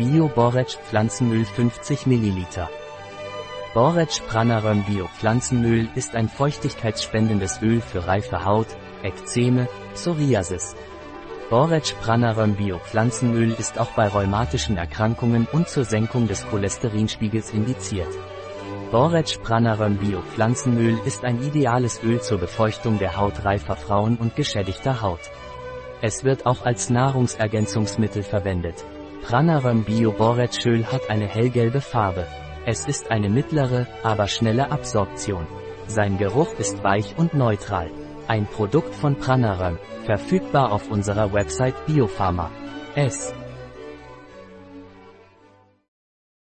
Bio Borretsch Pflanzenöl 50 ml. Borretsch Pranarum Bio Pflanzenöl ist ein feuchtigkeitsspendendes Öl für reife Haut, Ekzeme, Psoriasis. Borretsch Pranarum Bio Pflanzenöl ist auch bei rheumatischen Erkrankungen und zur Senkung des Cholesterinspiegels indiziert. Borretsch Pranarum Bio Pflanzenöl ist ein ideales Öl zur Befeuchtung der Haut reifer Frauen und geschädigter Haut. Es wird auch als Nahrungsergänzungsmittel verwendet. Pranarum Bio Borretschöl hat eine hellgelbe Farbe. Es ist eine mittlere, aber schnelle Absorption. Sein Geruch ist weich und neutral. Ein Produkt von Pranarum, verfügbar auf unserer Website Biopharma. S.